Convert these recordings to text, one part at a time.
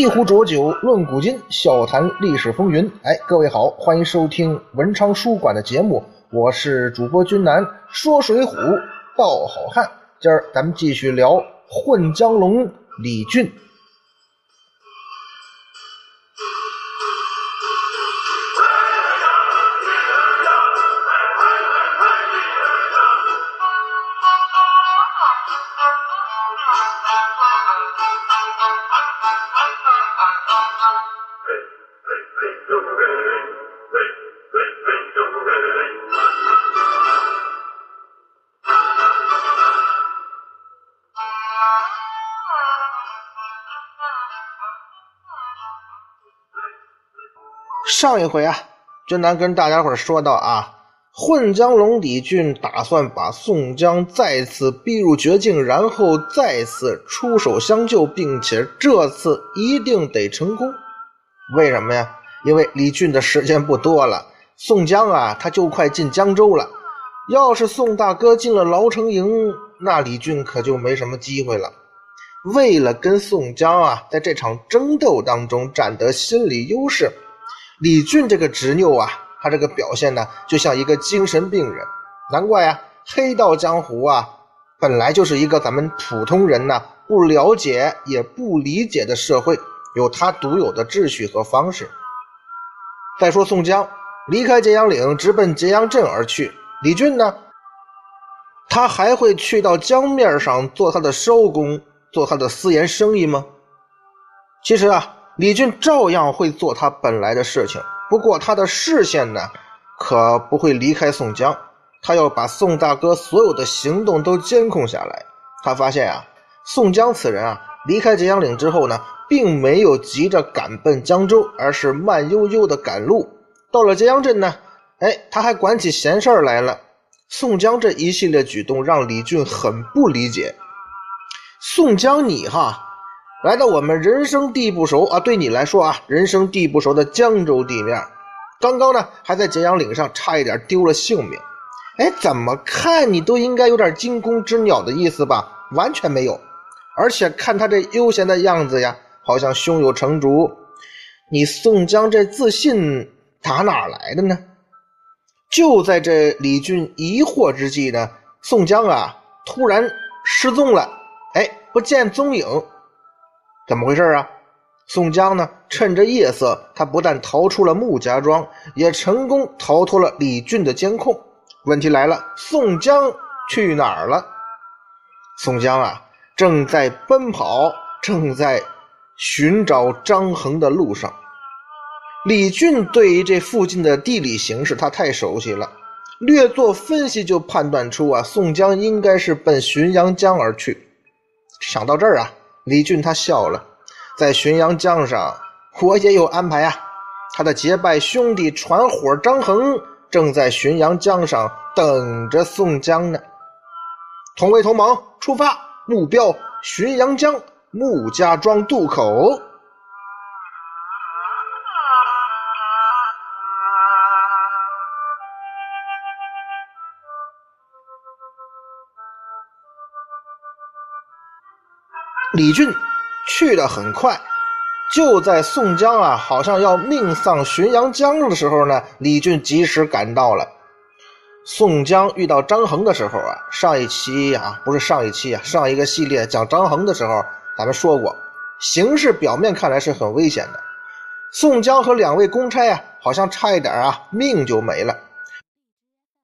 一壶浊酒论古今，笑谈历史风云。哎，各位好，欢迎收听文昌书馆的节目，我是主播君南，说水浒道好汉。今儿咱们继续聊混江龙李俊。上一回啊，君南跟大家伙说到啊，混江龙李俊打算把宋江再次逼入绝境，然后再次出手相救，并且这次一定得成功。为什么呀？因为李俊的时间不多了，宋江啊，他就快进江州了。要是宋大哥进了牢城营，那李俊可就没什么机会了。为了跟宋江啊，在这场争斗当中占得心理优势。李俊这个执拗啊，他这个表现呢，就像一个精神病人。难怪啊，黑道江湖啊，本来就是一个咱们普通人呢不了解也不理解的社会，有他独有的秩序和方式。再说宋江离开揭阳岭，直奔揭阳镇而去，李俊呢，他还会去到江面上做他的艄公，做他的私盐生意吗？其实啊。李俊照样会做他本来的事情，不过他的视线呢，可不会离开宋江。他要把宋大哥所有的行动都监控下来。他发现啊，宋江此人啊，离开揭阳岭之后呢，并没有急着赶奔江州，而是慢悠悠的赶路。到了揭阳镇呢，哎，他还管起闲事来了。宋江这一系列举动让李俊很不理解。宋江，你哈。来到我们人生地不熟啊，对你来说啊，人生地不熟的江州地面，刚刚呢还在揭阳岭上差一点丢了性命，哎，怎么看你都应该有点惊弓之鸟的意思吧？完全没有，而且看他这悠闲的样子呀，好像胸有成竹。你宋江这自信打哪来的呢？就在这李俊疑惑之际呢，宋江啊突然失踪了，哎，不见踪影。怎么回事啊？宋江呢？趁着夜色，他不但逃出了穆家庄，也成功逃脱了李俊的监控。问题来了，宋江去哪儿了？宋江啊，正在奔跑，正在寻找张衡的路上。李俊对于这附近的地理形势，他太熟悉了，略作分析就判断出啊，宋江应该是奔浔阳江而去。想到这儿啊。李俊他笑了，在浔阳江上，我也有安排啊。他的结拜兄弟船伙张衡正在浔阳江上等着宋江呢。同为同盟，出发，目标浔阳江穆家庄渡口。李俊去的很快，就在宋江啊好像要命丧浔阳江的时候呢，李俊及时赶到了。宋江遇到张衡的时候啊，上一期啊不是上一期啊，上一个系列讲张衡的时候，咱们说过，形势表面看来是很危险的。宋江和两位公差啊，好像差一点啊命就没了。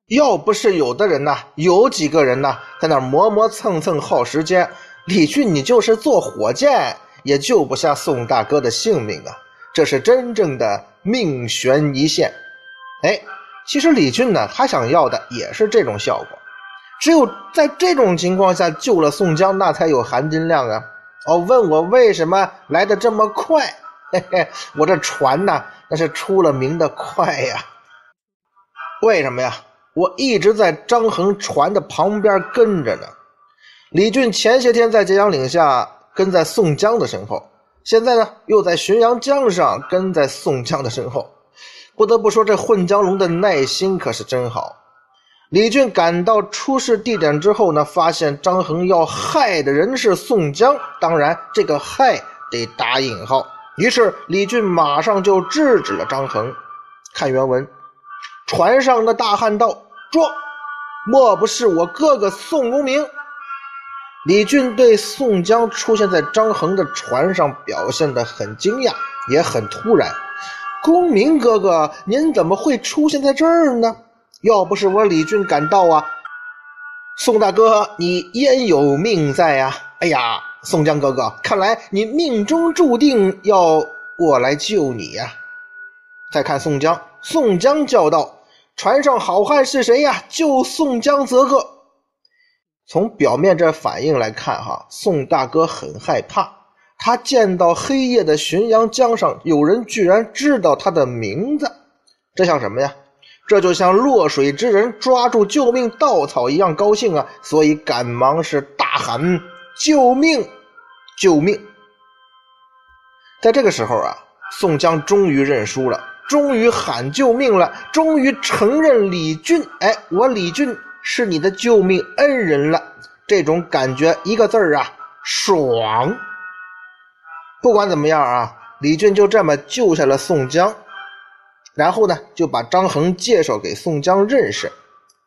要不是有的人呐，有几个人呐，在那磨磨蹭蹭耗时间。李俊，你就是坐火箭也救不下宋大哥的性命啊！这是真正的命悬一线。哎，其实李俊呢，他想要的也是这种效果。只有在这种情况下救了宋江，那才有含金量啊！哦，问我为什么来的这么快？嘿嘿，我这船呢，那是出了名的快呀。为什么呀？我一直在张衡船的旁边跟着呢。李俊前些天在揭阳岭下跟在宋江的身后，现在呢又在浔阳江上跟在宋江的身后。不得不说，这混江龙的耐心可是真好。李俊赶到出事地点之后呢，发现张衡要害的人是宋江，当然这个“害”得打引号，于是李俊马上就制止了张衡。看原文，船上的大汉道：“捉！莫不是我哥哥宋公明？”李俊对宋江出现在张衡的船上表现得很惊讶，也很突然。公明哥哥，您怎么会出现在这儿呢？要不是我李俊赶到啊！宋大哥，你焉有命在呀？哎呀！宋江哥哥，看来你命中注定要我来救你呀！再看宋江，宋江叫道：“船上好汉是谁呀？救宋江则个！”从表面这反应来看，哈，宋大哥很害怕。他见到黑夜的浔阳江上有人，居然知道他的名字，这像什么呀？这就像落水之人抓住救命稻草一样高兴啊！所以赶忙是大喊：“救命！”救命！在这个时候啊，宋江终于认输了，终于喊救命了，终于承认李俊，哎，我李俊是你的救命恩人了。这种感觉，一个字儿啊，爽！不管怎么样啊，李俊就这么救下了宋江，然后呢，就把张衡介绍给宋江认识。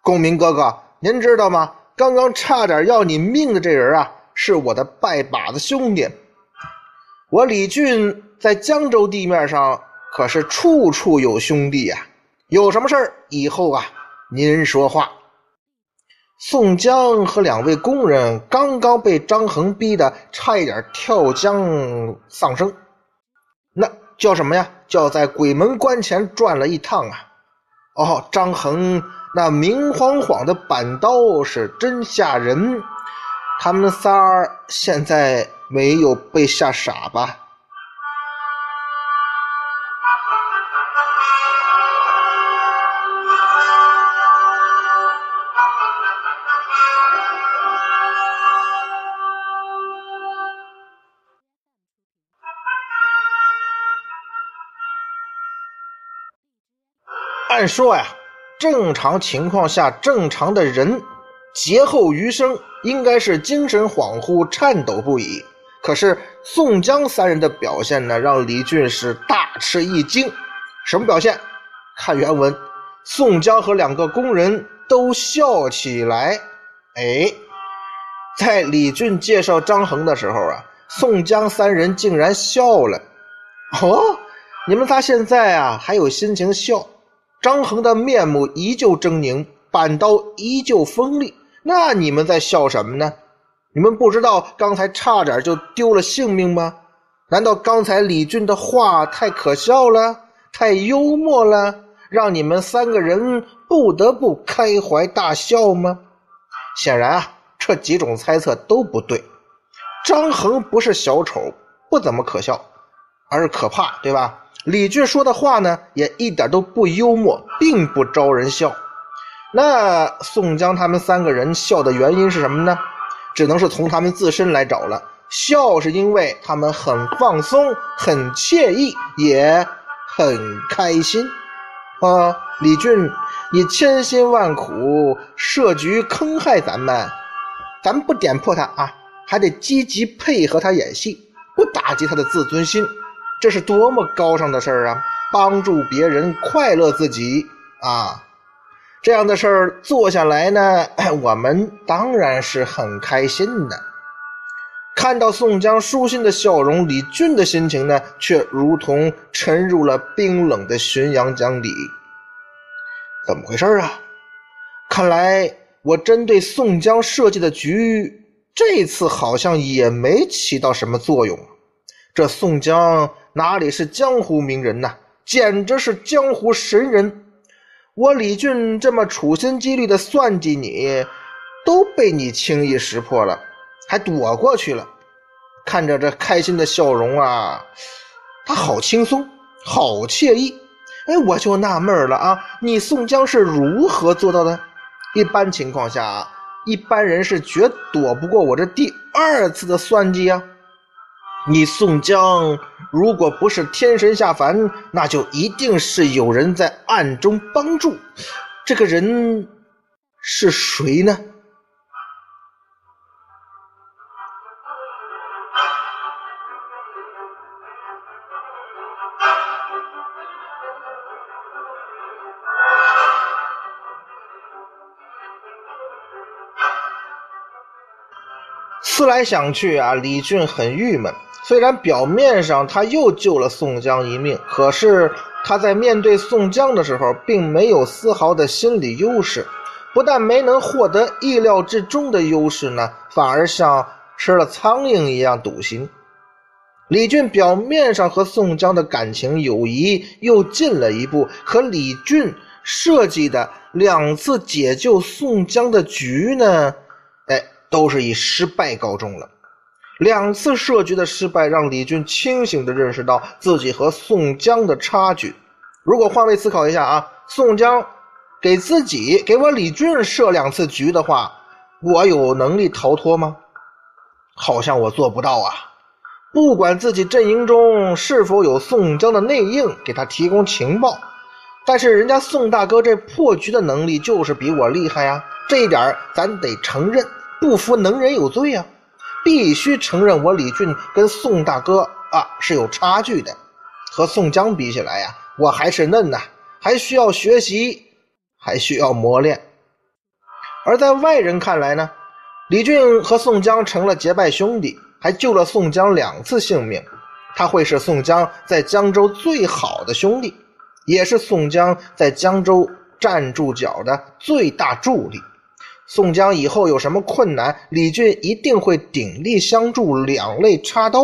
公明哥哥，您知道吗？刚刚差点要你命的这人啊！是我的拜把子兄弟，我李俊在江州地面上可是处处有兄弟呀。有什么事儿以后啊，您说话。宋江和两位工人刚刚被张衡逼得差一点跳江丧生，那叫什么呀？叫在鬼门关前转了一趟啊！哦，张衡那明晃晃的板刀是真吓人。他们仨现在没有被吓傻吧？按说呀，正常情况下，正常的人。劫后余生应该是精神恍惚、颤抖不已。可是宋江三人的表现呢，让李俊是大吃一惊。什么表现？看原文，宋江和两个工人都笑起来。哎，在李俊介绍张衡的时候啊，宋江三人竟然笑了。哦，你们仨现在啊还有心情笑？张衡的面目依旧狰狞，板刀依旧锋利。那你们在笑什么呢？你们不知道刚才差点就丢了性命吗？难道刚才李俊的话太可笑了，太幽默了，让你们三个人不得不开怀大笑吗？显然啊，这几种猜测都不对。张衡不是小丑，不怎么可笑，而是可怕，对吧？李俊说的话呢，也一点都不幽默，并不招人笑。那宋江他们三个人笑的原因是什么呢？只能是从他们自身来找了。笑是因为他们很放松、很惬意，也很开心。啊，李俊，你千辛万苦设局坑害咱们，咱们不点破他啊，还得积极配合他演戏，不打击他的自尊心，这是多么高尚的事儿啊！帮助别人，快乐自己啊！这样的事儿做下来呢，我们当然是很开心的。看到宋江舒心的笑容，李俊的心情呢，却如同沉入了冰冷的浔阳江底。怎么回事啊？看来我针对宋江设计的局，这次好像也没起到什么作用。这宋江哪里是江湖名人呐，简直是江湖神人。我李俊这么处心积虑的算计你，都被你轻易识破了，还躲过去了。看着这开心的笑容啊，他好轻松，好惬意。哎，我就纳闷了啊，你宋江是如何做到的？一般情况下，一般人是绝躲不过我这第二次的算计啊。你宋江如果不是天神下凡，那就一定是有人在暗中帮助。这个人是谁呢？思来想去啊，李俊很郁闷。虽然表面上他又救了宋江一命，可是他在面对宋江的时候，并没有丝毫的心理优势。不但没能获得意料之中的优势呢，反而像吃了苍蝇一样堵心。李俊表面上和宋江的感情友谊又进了一步，可李俊设计的两次解救宋江的局呢，都是以失败告终了。两次设局的失败，让李俊清醒地认识到自己和宋江的差距。如果换位思考一下啊，宋江给自己给我李俊设两次局的话，我有能力逃脱吗？好像我做不到啊。不管自己阵营中是否有宋江的内应给他提供情报，但是人家宋大哥这破局的能力就是比我厉害呀。这一点咱得承认，不服能人有罪啊。必须承认，我李俊跟宋大哥啊是有差距的，和宋江比起来呀，我还是嫩呐，还需要学习，还需要磨练。而在外人看来呢，李俊和宋江成了结拜兄弟，还救了宋江两次性命，他会是宋江在江州最好的兄弟，也是宋江在江州站住脚的最大助力。宋江以后有什么困难，李俊一定会鼎力相助，两肋插刀。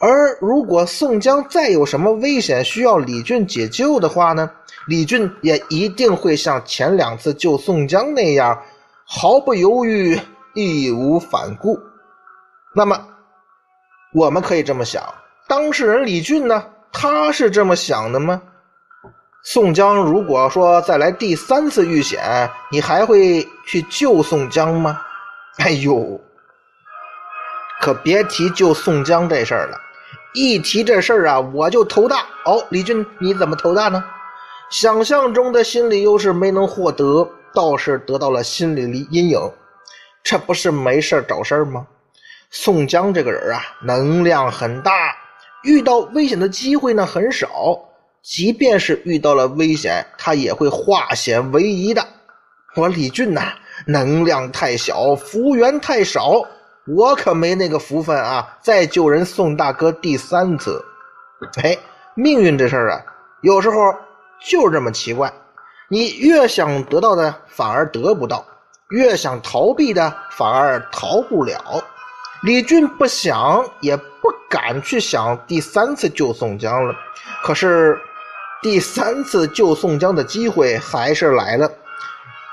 而如果宋江再有什么危险需要李俊解救的话呢？李俊也一定会像前两次救宋江那样，毫不犹豫，义无反顾。那么，我们可以这么想：当事人李俊呢？他是这么想的吗？宋江如果说再来第三次遇险，你还会去救宋江吗？哎呦，可别提救宋江这事儿了。一提这事儿啊，我就头大。哦，李俊，你怎么头大呢？想象中的心理优势没能获得，倒是得到了心理阴影。这不是没事找事儿吗？宋江这个人啊，能量很大，遇到危险的机会呢很少。即便是遇到了危险，他也会化险为夷的。我李俊呐，能量太小，福缘太少，我可没那个福分啊！再救人宋大哥第三次，哎，命运这事儿啊，有时候就这么奇怪。你越想得到的，反而得不到；越想逃避的，反而逃不了。李俊不想也不敢去想第三次救宋江了，可是。第三次救宋江的机会还是来了。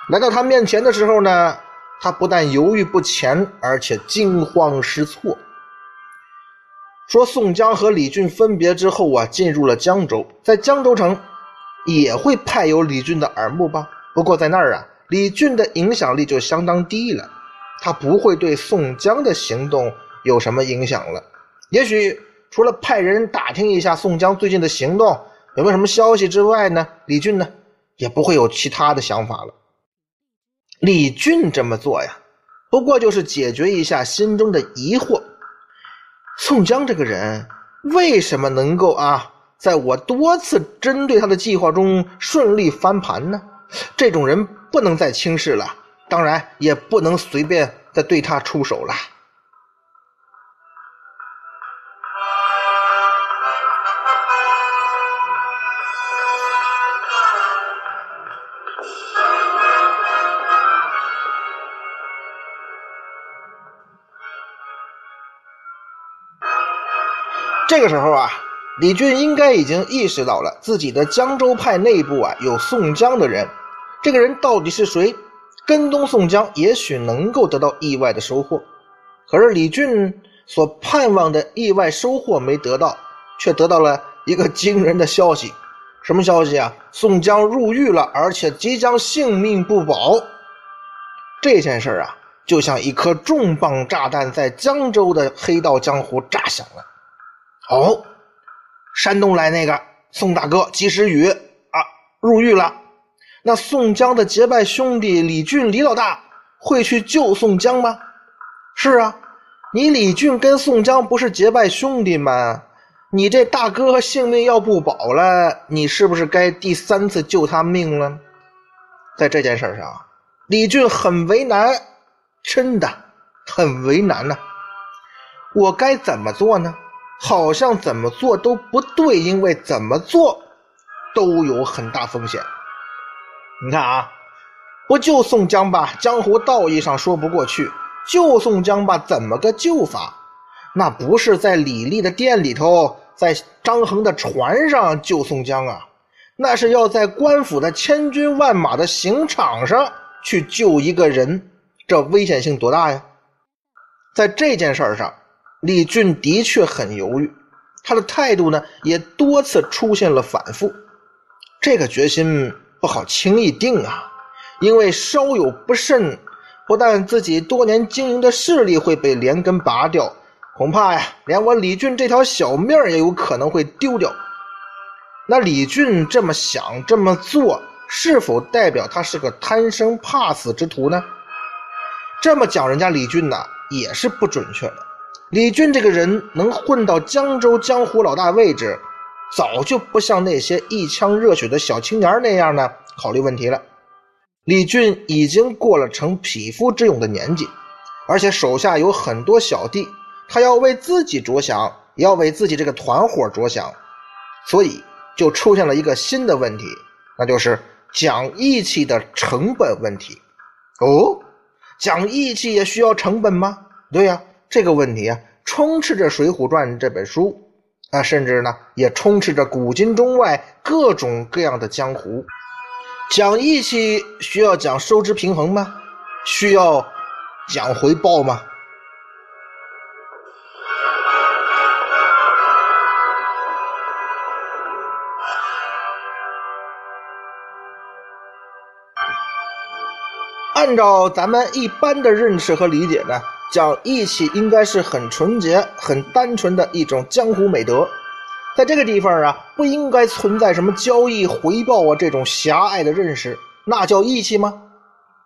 来到他面前的时候呢，他不但犹豫不前，而且惊慌失措。说宋江和李俊分别之后啊，进入了江州，在江州城也会派有李俊的耳目吧？不过在那儿啊，李俊的影响力就相当低了，他不会对宋江的行动有什么影响了。也许除了派人打听一下宋江最近的行动。有没有什么消息之外呢？李俊呢，也不会有其他的想法了。李俊这么做呀，不过就是解决一下心中的疑惑：宋江这个人为什么能够啊，在我多次针对他的计划中顺利翻盘呢？这种人不能再轻视了，当然也不能随便再对他出手了。这个时候啊，李俊应该已经意识到了自己的江州派内部啊有宋江的人，这个人到底是谁？跟踪宋江也许能够得到意外的收获，可是李俊所盼望的意外收获没得到，却得到了一个惊人的消息。什么消息啊？宋江入狱了，而且即将性命不保。这件事啊，就像一颗重磅炸弹在江州的黑道江湖炸响了。哦，山东来那个宋大哥及时雨啊，入狱了。那宋江的结拜兄弟李俊李老大会去救宋江吗？是啊，你李俊跟宋江不是结拜兄弟吗？你这大哥性命要不保了，你是不是该第三次救他命了？在这件事上，李俊很为难，真的，很为难呢。我该怎么做呢？好像怎么做都不对，因为怎么做都有很大风险。你看啊，不救宋江吧，江湖道义上说不过去；救宋江吧，怎么个救法？那不是在李立的店里头，在张衡的船上救宋江啊，那是要在官府的千军万马的刑场上去救一个人，这危险性多大呀？在这件事儿上。李俊的确很犹豫，他的态度呢也多次出现了反复。这个决心不好轻易定啊，因为稍有不慎，不但自己多年经营的势力会被连根拔掉，恐怕呀，连我李俊这条小命也有可能会丢掉。那李俊这么想这么做，是否代表他是个贪生怕死之徒呢？这么讲人家李俊呢，也是不准确的。李俊这个人能混到江州江湖老大位置，早就不像那些一腔热血的小青年那样呢考虑问题了。李俊已经过了成匹夫之勇的年纪，而且手下有很多小弟，他要为自己着想，也要为自己这个团伙着想，所以就出现了一个新的问题，那就是讲义气的成本问题。哦，讲义气也需要成本吗？对呀。这个问题啊，充斥着《水浒传》这本书啊，甚至呢，也充斥着古今中外各种各样的江湖。讲义气需要讲收支平衡吗？需要讲回报吗？按照咱们一般的认识和理解呢？讲义气应该是很纯洁、很单纯的一种江湖美德，在这个地方啊，不应该存在什么交易回报啊这种狭隘的认识，那叫义气吗？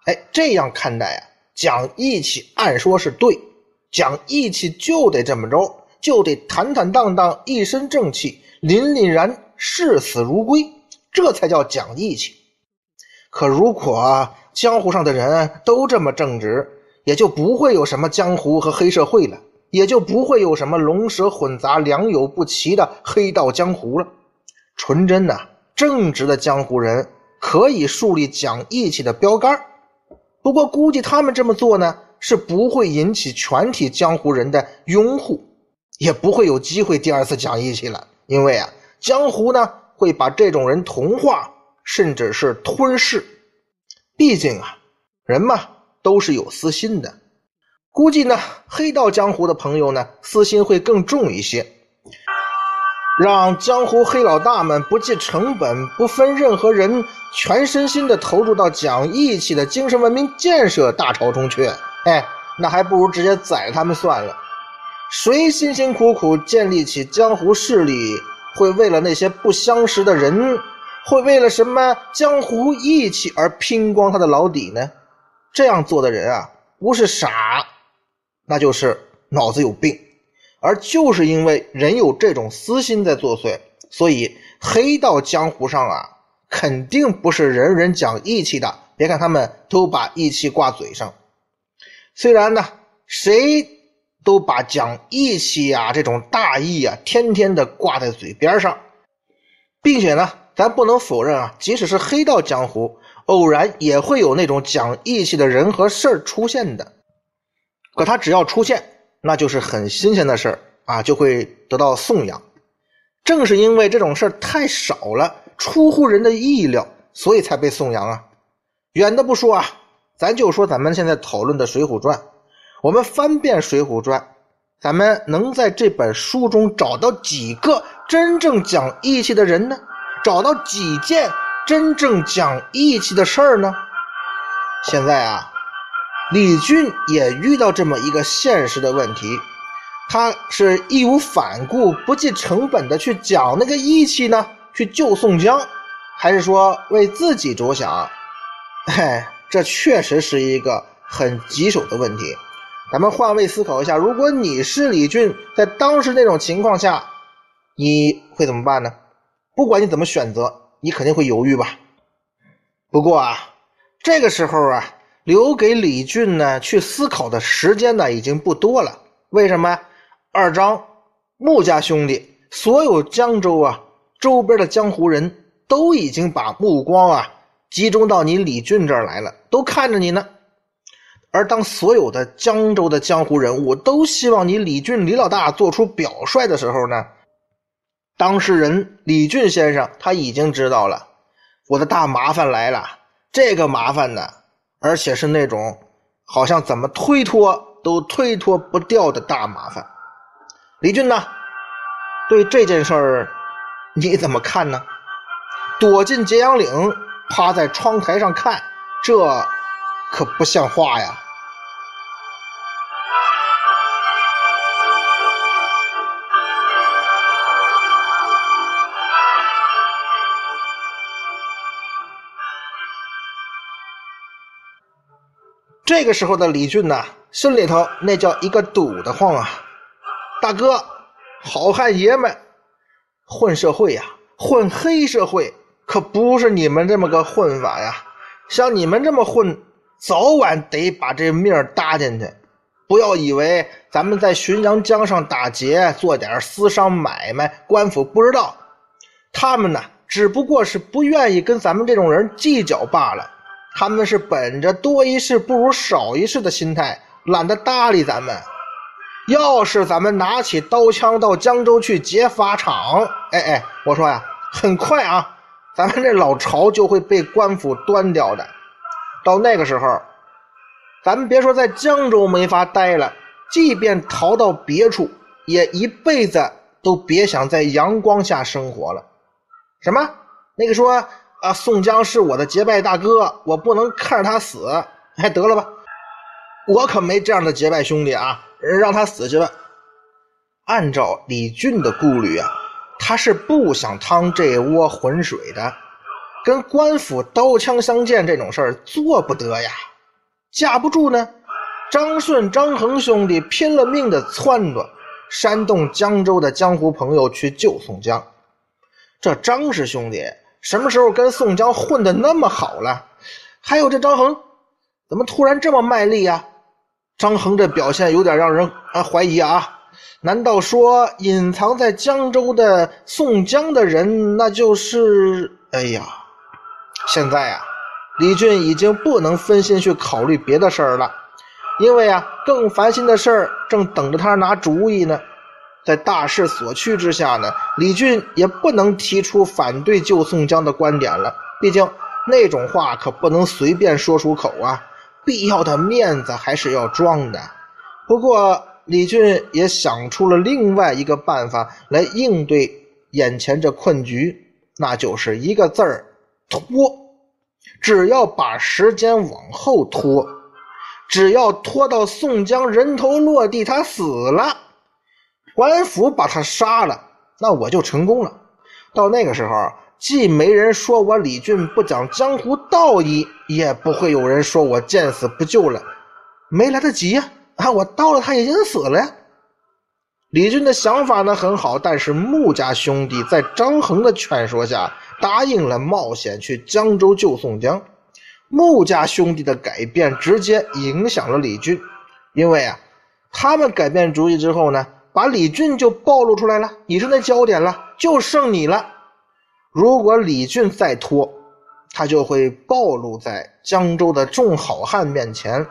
哎，这样看待啊，讲义气按说是对，讲义气就得这么着，就得坦坦荡荡、一身正气、凛凛然、视死如归，这才叫讲义气。可如果江湖上的人都这么正直，也就不会有什么江湖和黑社会了，也就不会有什么龙蛇混杂、良莠不齐的黑道江湖了。纯真的、正直的江湖人可以树立讲义气的标杆不过估计他们这么做呢，是不会引起全体江湖人的拥护，也不会有机会第二次讲义气了。因为啊，江湖呢会把这种人同化，甚至是吞噬。毕竟啊，人嘛。都是有私心的，估计呢，黑道江湖的朋友呢，私心会更重一些。让江湖黑老大们不计成本、不分任何人，全身心的投入到讲义气的精神文明建设大潮中去，哎，那还不如直接宰他们算了。谁辛辛苦苦建立起江湖势力，会为了那些不相识的人，会为了什么江湖义气而拼光他的老底呢？这样做的人啊，不是傻，那就是脑子有病。而就是因为人有这种私心在作祟，所以黑道江湖上啊，肯定不是人人讲义气的。别看他们都把义气挂嘴上，虽然呢，谁都把讲义气啊这种大义啊，天天的挂在嘴边上，并且呢，咱不能否认啊，即使是黑道江湖。偶然也会有那种讲义气的人和事儿出现的，可他只要出现，那就是很新鲜的事儿啊，就会得到颂扬。正是因为这种事儿太少了，出乎人的意料，所以才被颂扬啊。远的不说啊，咱就说咱们现在讨论的《水浒传》，我们翻遍《水浒传》，咱们能在这本书中找到几个真正讲义气的人呢？找到几件？真正讲义气的事儿呢？现在啊，李俊也遇到这么一个现实的问题：他是义无反顾、不计成本的去讲那个义气呢，去救宋江，还是说为自己着想？哎，这确实是一个很棘手的问题。咱们换位思考一下，如果你是李俊，在当时那种情况下，你会怎么办呢？不管你怎么选择。你肯定会犹豫吧？不过啊，这个时候啊，留给李俊呢去思考的时间呢已经不多了。为什么？二张穆家兄弟，所有江州啊周边的江湖人都已经把目光啊集中到你李俊这儿来了，都看着你呢。而当所有的江州的江湖人物都希望你李俊李老大做出表率的时候呢，当事人李俊先生他已经知道了，我的大麻烦来了。这个麻烦呢，而且是那种好像怎么推脱都推脱不掉的大麻烦。李俊呢，对这件事儿你怎么看呢？躲进揭阳岭，趴在窗台上看，这可不像话呀！这个时候的李俊呐，心里头那叫一个堵得慌啊！大哥，好汉爷们，混社会呀，混黑社会可不是你们这么个混法呀！像你们这么混，早晚得把这命搭进去。不要以为咱们在浔阳江上打劫，做点私商买卖，官府不知道。他们呢，只不过是不愿意跟咱们这种人计较罢了。他们是本着多一事不如少一事的心态，懒得搭理咱们。要是咱们拿起刀枪到江州去劫法场，哎哎，我说呀，很快啊，咱们这老巢就会被官府端掉的。到那个时候，咱们别说在江州没法待了，即便逃到别处，也一辈子都别想在阳光下生活了。什么？那个说。啊，宋江是我的结拜大哥，我不能看着他死。哎，得了吧，我可没这样的结拜兄弟啊，让他死去吧。按照李俊的顾虑啊，他是不想趟这窝浑水的，跟官府刀枪相见这种事儿做不得呀。架不住呢，张顺、张衡兄弟拼了命的撺掇煽动江州的江湖朋友去救宋江。这张氏兄弟。什么时候跟宋江混的那么好了？还有这张衡，怎么突然这么卖力呀？张衡这表现有点让人啊怀疑啊！难道说隐藏在江州的宋江的人，那就是……哎呀，现在啊，李俊已经不能分心去考虑别的事儿了，因为啊，更烦心的事儿正等着他拿主意呢。在大势所趋之下呢，李俊也不能提出反对救宋江的观点了。毕竟那种话可不能随便说出口啊，必要的面子还是要装的。不过李俊也想出了另外一个办法来应对眼前这困局，那就是一个字儿：拖。只要把时间往后拖，只要拖到宋江人头落地，他死了。官府把他杀了，那我就成功了。到那个时候，既没人说我李俊不讲江湖道义，也不会有人说我见死不救了。没来得及呀！啊，我到了，他已经死了呀。李俊的想法呢很好，但是穆家兄弟在张衡的劝说下，答应了冒险去江州救宋江。穆家兄弟的改变直接影响了李俊，因为啊，他们改变主意之后呢。把李俊就暴露出来了，你是那焦点了，就剩你了。如果李俊再拖，他就会暴露在江州的众好汉面前。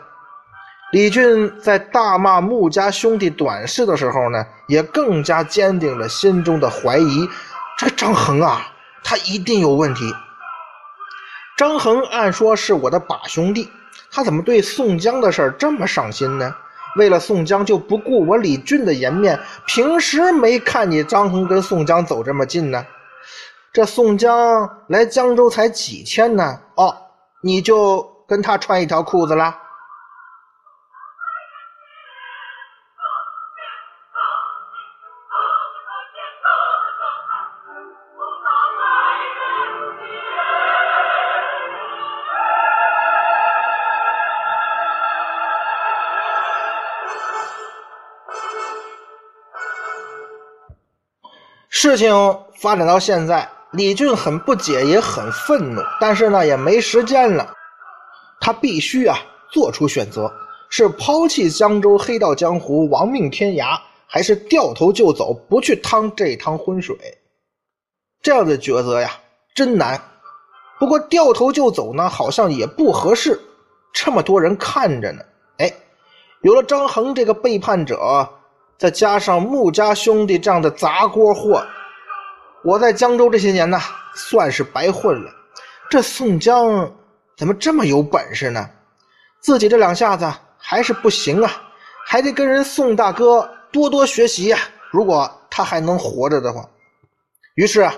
李俊在大骂穆家兄弟短视的时候呢，也更加坚定了心中的怀疑：这个张衡啊，他一定有问题。张衡按说是我的把兄弟，他怎么对宋江的事这么上心呢？为了宋江就不顾我李俊的颜面，平时没看你张衡跟宋江走这么近呢。这宋江来江州才几天呢？哦，你就跟他穿一条裤子了？事情发展到现在，李俊很不解，也很愤怒，但是呢，也没时间了。他必须啊，做出选择：是抛弃江州黑道江湖，亡命天涯，还是掉头就走，不去趟这趟浑水？这样的抉择呀，真难。不过掉头就走呢，好像也不合适。这么多人看着呢，哎，有了张衡这个背叛者，再加上穆家兄弟这样的砸锅货，我在江州这些年呢，算是白混了。这宋江怎么这么有本事呢？自己这两下子还是不行啊，还得跟人宋大哥多多学习呀。如果他还能活着的话，于是啊。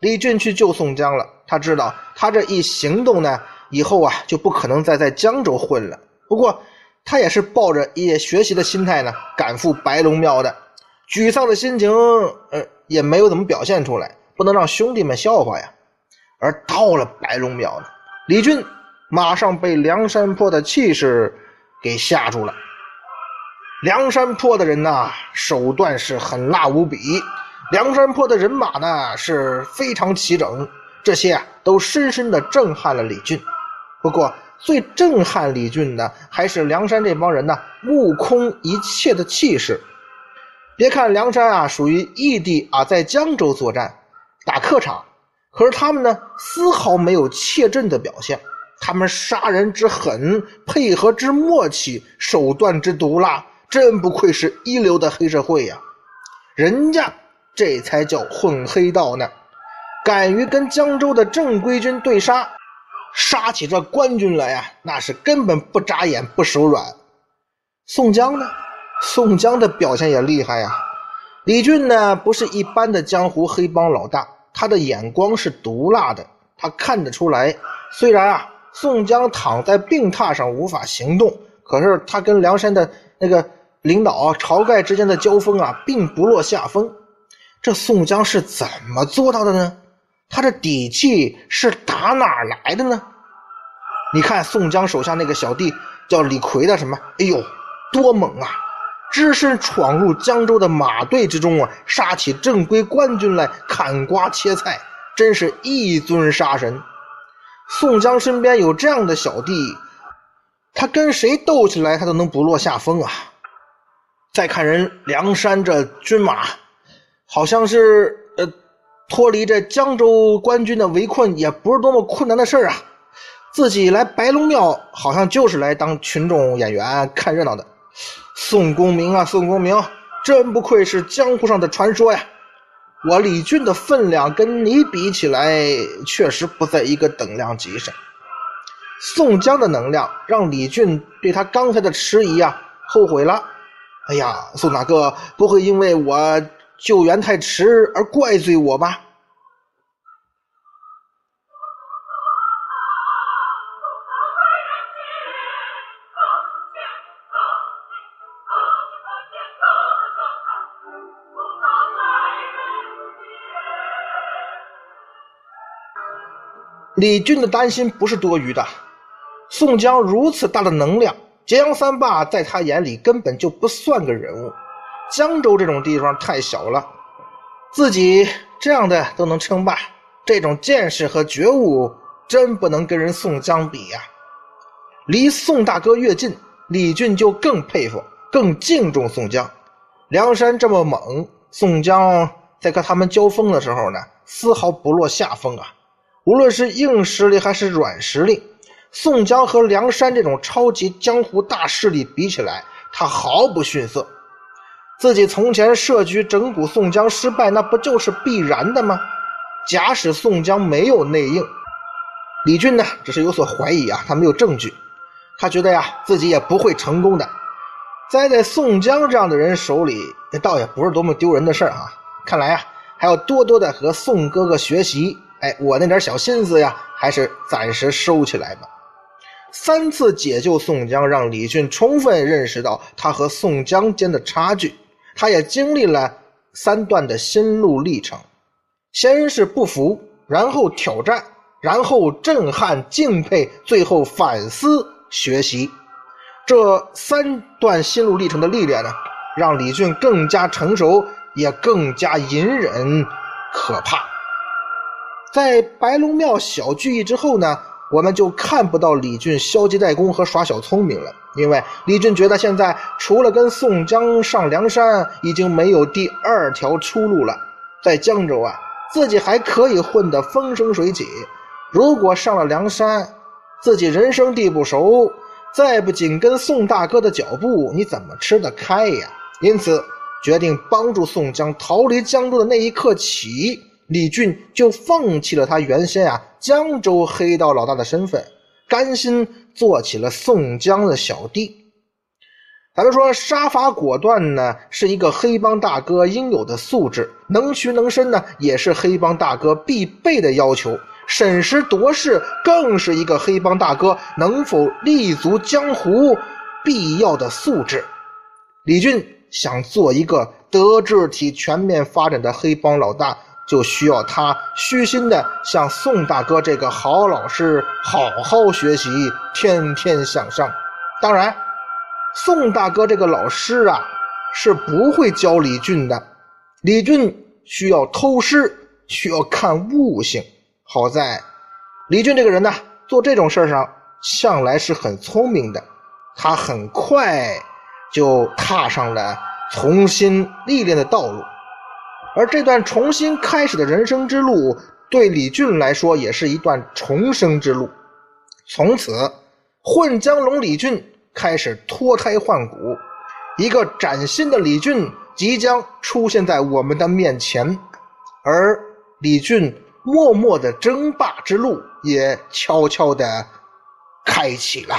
李俊去救宋江了，他知道他这一行动呢，以后啊就不可能再在江州混了。不过他也是抱着也学习的心态呢，赶赴白龙庙的。沮丧的心情，呃，也没有怎么表现出来，不能让兄弟们笑话呀。而到了白龙庙呢，李俊马上被梁山泊的气势给吓住了。梁山泊的人呐，手段是狠辣无比。梁山泊的人马呢是非常齐整，这些啊都深深的震撼了李俊。不过最震撼李俊的还是梁山这帮人呢目空一切的气势。别看梁山啊属于异地啊，在江州作战打客场，可是他们呢丝毫没有怯阵的表现。他们杀人之狠，配合之默契，手段之毒辣，真不愧是一流的黑社会呀！人家。这才叫混黑道呢！敢于跟江州的正规军对杀，杀起这官军来呀，那是根本不眨眼不手软。宋江呢？宋江的表现也厉害呀！李俊呢，不是一般的江湖黑帮老大，他的眼光是毒辣的。他看得出来，虽然啊，宋江躺在病榻上无法行动，可是他跟梁山的那个领导晁盖之间的交锋啊，并不落下风。这宋江是怎么做到的呢？他的底气是打哪儿来的呢？你看宋江手下那个小弟叫李逵的什么？哎呦，多猛啊！只身闯入江州的马队之中啊，杀起正规官军来，砍瓜切菜，真是一尊杀神。宋江身边有这样的小弟，他跟谁斗起来，他都能不落下风啊！再看人梁山这军马。好像是呃，脱离这江州官军的围困也不是多么困难的事啊。自己来白龙庙，好像就是来当群众演员看热闹的。宋公明啊，宋公明，真不愧是江湖上的传说呀！我李俊的分量跟你比起来，确实不在一个等量级上。宋江的能量让李俊对他刚才的迟疑啊后悔了。哎呀，宋大哥不会因为我。救援太迟而怪罪我吧？李俊的担心不是多余的。宋江如此大的能量，揭阳三霸在他眼里根本就不算个人物。江州这种地方太小了，自己这样的都能称霸，这种见识和觉悟真不能跟人宋江比呀。离宋大哥越近，李俊就更佩服、更敬重宋江。梁山这么猛，宋江在跟他们交锋的时候呢，丝毫不落下风啊。无论是硬实力还是软实力，宋江和梁山这种超级江湖大势力比起来，他毫不逊色。自己从前设局整蛊宋江失败，那不就是必然的吗？假使宋江没有内应，李俊呢，只是有所怀疑啊，他没有证据，他觉得呀，自己也不会成功的。栽在宋江这样的人手里，那倒也不是多么丢人的事儿啊。看来啊，还要多多的和宋哥哥学习。哎，我那点小心思呀，还是暂时收起来吧。三次解救宋江，让李俊充分认识到他和宋江间的差距。他也经历了三段的心路历程，先是不服，然后挑战，然后震撼、敬佩，最后反思学习。这三段心路历程的历练呢，让李俊更加成熟，也更加隐忍可怕。在白龙庙小聚义之后呢，我们就看不到李俊消极怠工和耍小聪明了，因为李俊觉得现在除了跟宋江上梁山，已经没有第二条出路了。在江州啊，自己还可以混得风生水起；如果上了梁山，自己人生地不熟，再不紧跟宋大哥的脚步，你怎么吃得开呀？因此，决定帮助宋江逃离江州的那一刻起。李俊就放弃了他原先啊江州黑道老大的身份，甘心做起了宋江的小弟。咱们说杀伐果断呢，是一个黑帮大哥应有的素质；能屈能伸呢，也是黑帮大哥必备的要求。审时度势，更是一个黑帮大哥能否立足江湖必要的素质。李俊想做一个德智体全面发展的黑帮老大。就需要他虚心的向宋大哥这个好老师好好学习，天天向上。当然，宋大哥这个老师啊是不会教李俊的。李俊需要偷师，需要看悟性。好在李俊这个人呢，做这种事上向来是很聪明的。他很快就踏上了重新历练的道路。而这段重新开始的人生之路，对李俊来说也是一段重生之路。从此，混江龙李俊开始脱胎换骨，一个崭新的李俊即将出现在我们的面前，而李俊默默的争霸之路也悄悄的开启了。